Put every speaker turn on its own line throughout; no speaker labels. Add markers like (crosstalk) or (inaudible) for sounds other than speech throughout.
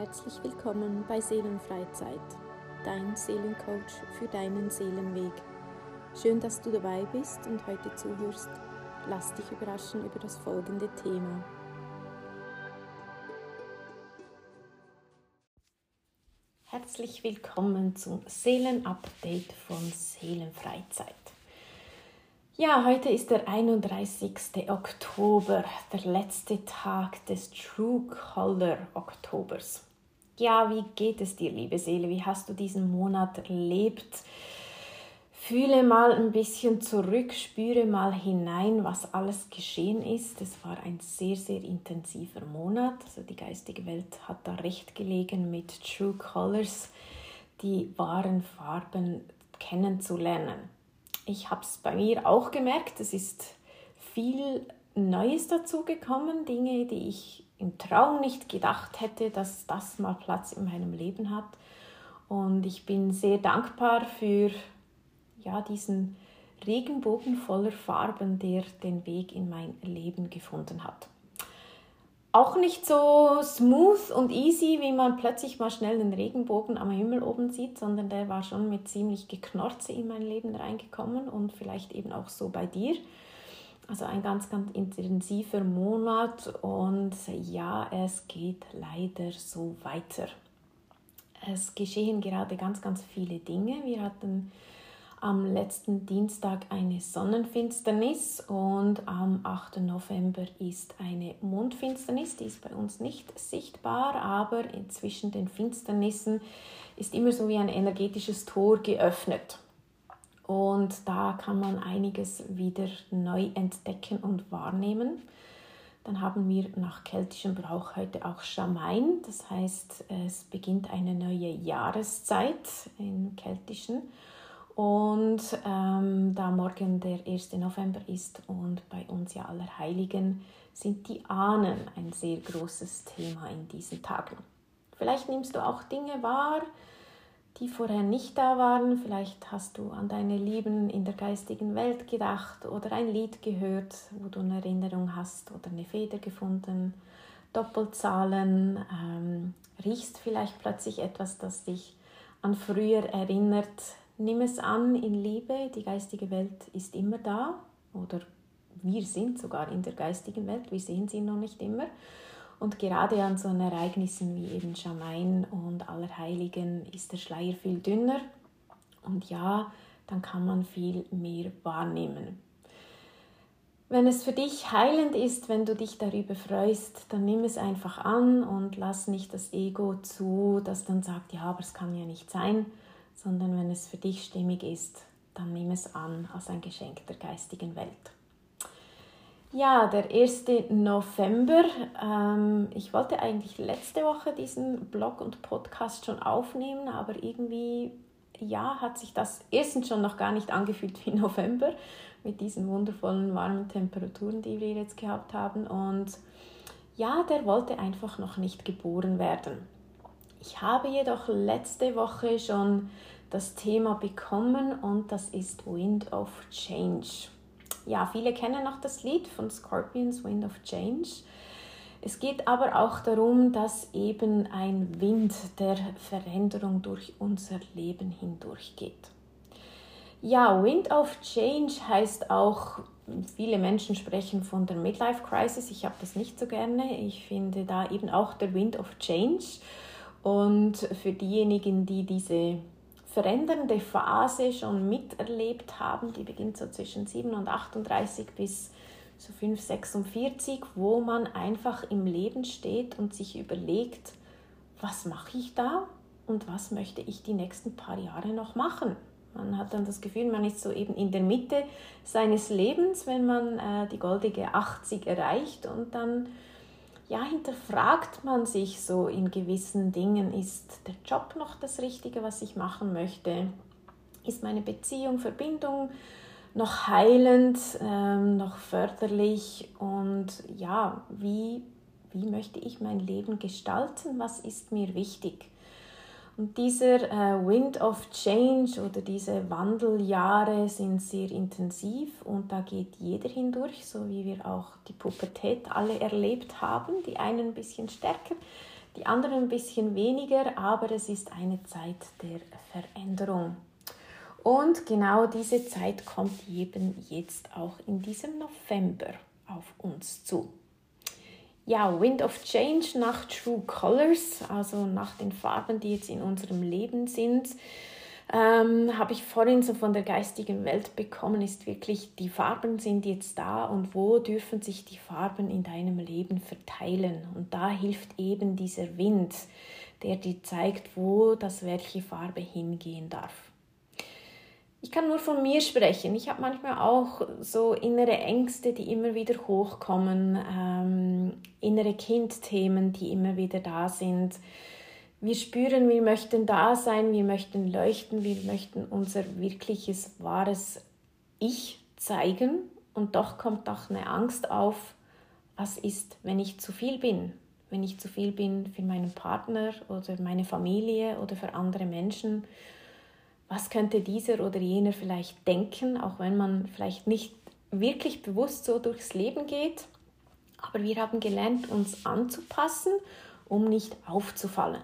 Herzlich willkommen bei Seelenfreizeit, dein Seelencoach für deinen Seelenweg. Schön, dass du dabei bist und heute zuhörst. Lass dich überraschen über das folgende Thema. Herzlich willkommen zum Seelenupdate von Seelenfreizeit. Ja, heute ist der 31. Oktober, der letzte Tag des True Color Oktobers. Ja, wie geht es dir, liebe Seele? Wie hast du diesen Monat erlebt? Fühle mal ein bisschen zurück, spüre mal hinein, was alles geschehen ist. Es war ein sehr, sehr intensiver Monat. Also die geistige Welt hat da recht gelegen mit True Colors, die wahren Farben kennenzulernen ich habe es bei mir auch gemerkt, es ist viel Neues dazu gekommen, Dinge, die ich im Traum nicht gedacht hätte, dass das mal Platz in meinem Leben hat. Und ich bin sehr dankbar für ja, diesen Regenbogen voller Farben, der den Weg in mein Leben gefunden hat auch nicht so smooth und easy, wie man plötzlich mal schnell einen Regenbogen am Himmel oben sieht, sondern der war schon mit ziemlich Geknorze in mein Leben reingekommen und vielleicht eben auch so bei dir. Also ein ganz, ganz intensiver Monat und ja, es geht leider so weiter. Es geschehen gerade ganz, ganz viele Dinge. Wir hatten am letzten Dienstag eine Sonnenfinsternis und am 8. November ist eine Mondfinsternis. Die ist bei uns nicht sichtbar, aber zwischen den Finsternissen ist immer so wie ein energetisches Tor geöffnet. Und da kann man einiges wieder neu entdecken und wahrnehmen. Dann haben wir nach keltischem Brauch heute auch Schamain, das heißt, es beginnt eine neue Jahreszeit im keltischen. Und ähm, da morgen der 1. November ist und bei uns ja Allerheiligen, sind die Ahnen ein sehr großes Thema in diesen Tagen. Vielleicht nimmst du auch Dinge wahr, die vorher nicht da waren. Vielleicht hast du an deine Lieben in der geistigen Welt gedacht oder ein Lied gehört, wo du eine Erinnerung hast oder eine Feder gefunden. Doppelzahlen, ähm, riechst vielleicht plötzlich etwas, das dich an früher erinnert, Nimm es an in Liebe, die geistige Welt ist immer da oder wir sind sogar in der geistigen Welt, wir sehen sie noch nicht immer. Und gerade an so Ereignissen wie eben Schamain und Allerheiligen ist der Schleier viel dünner und ja, dann kann man viel mehr wahrnehmen. Wenn es für dich heilend ist, wenn du dich darüber freust, dann nimm es einfach an und lass nicht das Ego zu, das dann sagt, ja, aber es kann ja nicht sein, sondern wenn es für dich stimmig ist, dann nimm es an als ein Geschenk der geistigen Welt. Ja, der 1. November. Ähm, ich wollte eigentlich letzte Woche diesen Blog und Podcast schon aufnehmen, aber irgendwie, ja, hat sich das erstens schon noch gar nicht angefühlt wie November mit diesen wundervollen warmen Temperaturen, die wir jetzt gehabt haben. Und ja, der wollte einfach noch nicht geboren werden. Ich habe jedoch letzte Woche schon das Thema bekommen und das ist Wind of Change. Ja, viele kennen noch das Lied von Scorpions, Wind of Change. Es geht aber auch darum, dass eben ein Wind der Veränderung durch unser Leben hindurchgeht. Ja, Wind of Change heißt auch, viele Menschen sprechen von der Midlife Crisis. Ich habe das nicht so gerne. Ich finde da eben auch der Wind of Change. Und für diejenigen, die diese verändernde Phase schon miterlebt haben, die beginnt so zwischen 7 und 38 bis so 5, 46, wo man einfach im Leben steht und sich überlegt, was mache ich da und was möchte ich die nächsten paar Jahre noch machen. Man hat dann das Gefühl, man ist so eben in der Mitte seines Lebens, wenn man äh, die goldige 80 erreicht und dann ja, hinterfragt man sich so in gewissen Dingen, ist der Job noch das Richtige, was ich machen möchte? Ist meine Beziehung, Verbindung noch heilend, ähm, noch förderlich? Und ja, wie, wie möchte ich mein Leben gestalten? Was ist mir wichtig? Und dieser äh, Wind of Change oder diese Wandeljahre sind sehr intensiv und da geht jeder hindurch, so wie wir auch die Pubertät alle erlebt haben. Die einen ein bisschen stärker, die anderen ein bisschen weniger, aber es ist eine Zeit der Veränderung. Und genau diese Zeit kommt eben jetzt auch in diesem November auf uns zu. Ja, Wind of Change nach True Colors, also nach den Farben, die jetzt in unserem Leben sind ähm, habe ich vorhin so von der geistigen Welt bekommen, ist wirklich, die Farben sind jetzt da und wo dürfen sich die Farben in deinem Leben verteilen. Und da hilft eben dieser Wind, der dir zeigt, wo das welche Farbe hingehen darf. Ich kann nur von mir sprechen. Ich habe manchmal auch so innere Ängste, die immer wieder hochkommen, ähm, innere Kindthemen, die immer wieder da sind wir spüren, wir möchten da sein, wir möchten leuchten, wir möchten unser wirkliches, wahres Ich zeigen und doch kommt doch eine Angst auf, was ist, wenn ich zu viel bin, wenn ich zu viel bin für meinen Partner oder meine Familie oder für andere Menschen. Was könnte dieser oder jener vielleicht denken, auch wenn man vielleicht nicht wirklich bewusst so durchs Leben geht. Aber wir haben gelernt, uns anzupassen, um nicht aufzufallen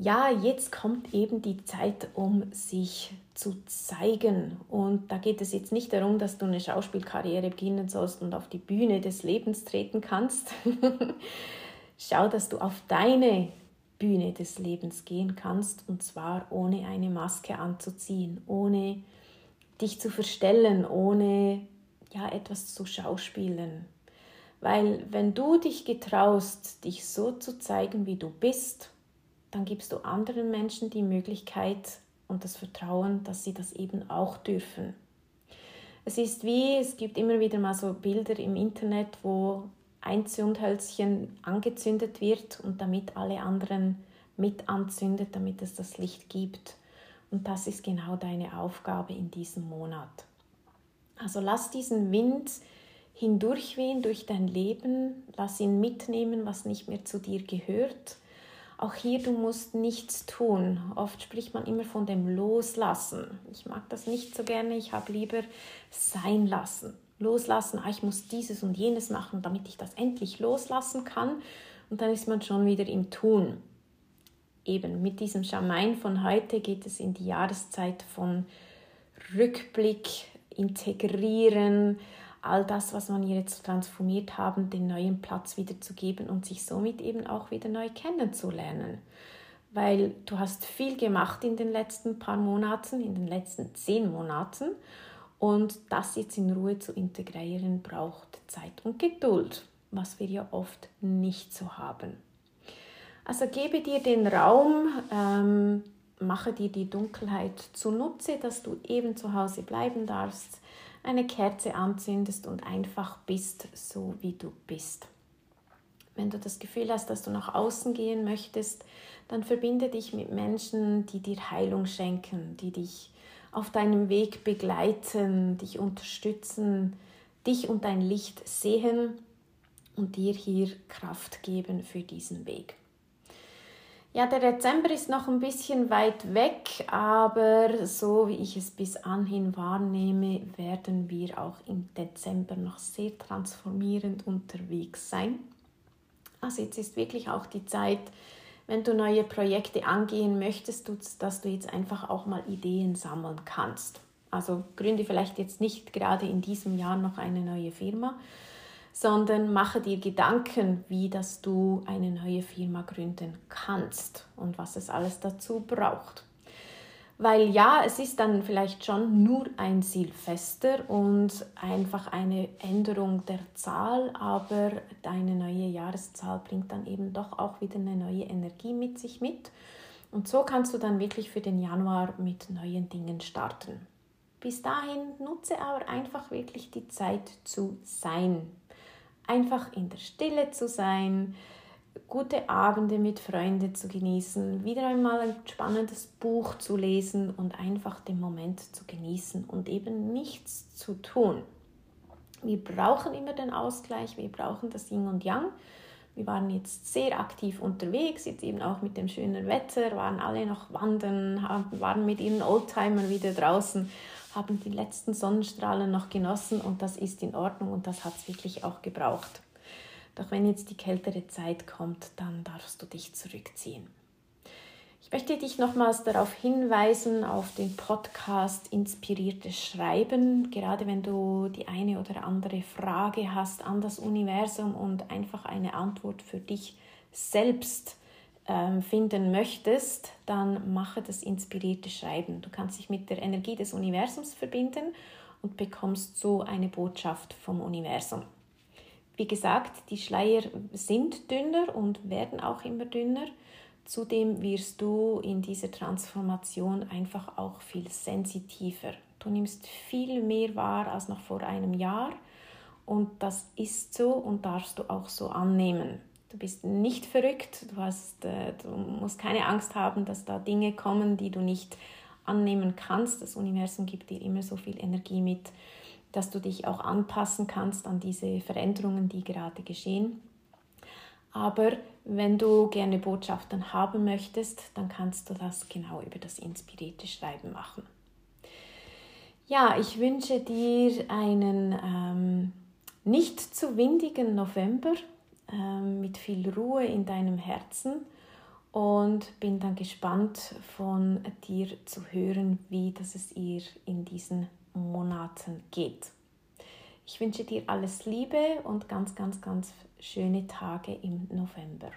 ja, jetzt kommt eben die Zeit, um sich zu zeigen. Und da geht es jetzt nicht darum, dass du eine Schauspielkarriere beginnen sollst und auf die Bühne des Lebens treten kannst. (laughs) Schau, dass du auf deine Bühne des Lebens gehen kannst und zwar ohne eine Maske anzuziehen, ohne dich zu verstellen, ohne ja etwas zu schauspielen. Weil wenn du dich getraust, dich so zu zeigen, wie du bist, dann gibst du anderen Menschen die Möglichkeit und das Vertrauen, dass sie das eben auch dürfen. Es ist wie, es gibt immer wieder mal so Bilder im Internet, wo ein Zündhölzchen angezündet wird und damit alle anderen mit anzündet, damit es das Licht gibt. Und das ist genau deine Aufgabe in diesem Monat. Also lass diesen Wind hindurchwehen durch dein Leben, lass ihn mitnehmen, was nicht mehr zu dir gehört auch hier, du musst nichts tun. Oft spricht man immer von dem Loslassen. Ich mag das nicht so gerne. Ich habe lieber sein lassen. Loslassen, ah, ich muss dieses und jenes machen, damit ich das endlich loslassen kann. Und dann ist man schon wieder im Tun. Eben mit diesem Schamain von heute geht es in die Jahreszeit von Rückblick, Integrieren, all das, was man jetzt transformiert haben, den neuen Platz wieder zu geben und sich somit eben auch wieder neu kennenzulernen. Weil du hast viel gemacht in den letzten paar Monaten, in den letzten zehn Monaten und das jetzt in Ruhe zu integrieren braucht Zeit und Geduld, was wir ja oft nicht so haben. Also gebe dir den Raum, ähm, mache dir die Dunkelheit zunutze, dass du eben zu Hause bleiben darfst, eine Kerze anzündest und einfach bist, so wie du bist. Wenn du das Gefühl hast, dass du nach außen gehen möchtest, dann verbinde dich mit Menschen, die dir Heilung schenken, die dich auf deinem Weg begleiten, dich unterstützen, dich und dein Licht sehen und dir hier Kraft geben für diesen Weg. Ja, der Dezember ist noch ein bisschen weit weg, aber so wie ich es bis anhin wahrnehme, werden wir auch im Dezember noch sehr transformierend unterwegs sein. Also jetzt ist wirklich auch die Zeit, wenn du neue Projekte angehen möchtest, dass du jetzt einfach auch mal Ideen sammeln kannst. Also gründe vielleicht jetzt nicht gerade in diesem Jahr noch eine neue Firma, sondern mache dir Gedanken, wie dass du eine neue Firma gründen kannst und was es alles dazu braucht. Weil ja, es ist dann vielleicht schon nur ein Silvester und einfach eine Änderung der Zahl, aber deine neue Jahreszahl bringt dann eben doch auch wieder eine neue Energie mit sich mit. Und so kannst du dann wirklich für den Januar mit neuen Dingen starten. Bis dahin nutze aber einfach wirklich die Zeit zu sein, einfach in der Stille zu sein, gute Abende mit Freunden zu genießen, wieder einmal ein spannendes Buch zu lesen und einfach den Moment zu genießen und eben nichts zu tun. Wir brauchen immer den Ausgleich, wir brauchen das Yin und Yang. Wir waren jetzt sehr aktiv unterwegs, jetzt eben auch mit dem schönen Wetter, waren alle noch wandern, waren mit ihren Oldtimern wieder draußen haben die letzten Sonnenstrahlen noch genossen und das ist in Ordnung und das hat es wirklich auch gebraucht. Doch wenn jetzt die kältere Zeit kommt, dann darfst du dich zurückziehen. Ich möchte dich nochmals darauf hinweisen, auf den Podcast Inspiriertes Schreiben, gerade wenn du die eine oder andere Frage hast an das Universum und einfach eine Antwort für dich selbst ähm, finden möchtest, dann mache das inspirierte Schreiben. Du kannst dich mit der Energie des Universums verbinden und bekommst so eine Botschaft vom Universum. Wie gesagt, die Schleier sind dünner und werden auch immer dünner. Zudem wirst du in dieser Transformation einfach auch viel sensitiver. Du nimmst viel mehr wahr als noch vor einem Jahr und das ist so und darfst du auch so annehmen. Du bist nicht verrückt, du, hast, äh, du musst keine Angst haben, dass da Dinge kommen, die du nicht annehmen kannst. Das Universum gibt dir immer so viel Energie mit, dass du dich auch anpassen kannst an diese Veränderungen, die gerade geschehen. Aber wenn du gerne Botschaften haben möchtest, dann kannst du das genau über das inspirierte Schreiben machen. Ja, ich wünsche dir einen ähm, nicht zu windigen November ähm, mit viel Ruhe in deinem Herzen und bin dann gespannt von dir zu hören, wie das es ihr in diesen Monaten geht. Ich wünsche dir alles Liebe und ganz, ganz, ganz schöne Tage im November.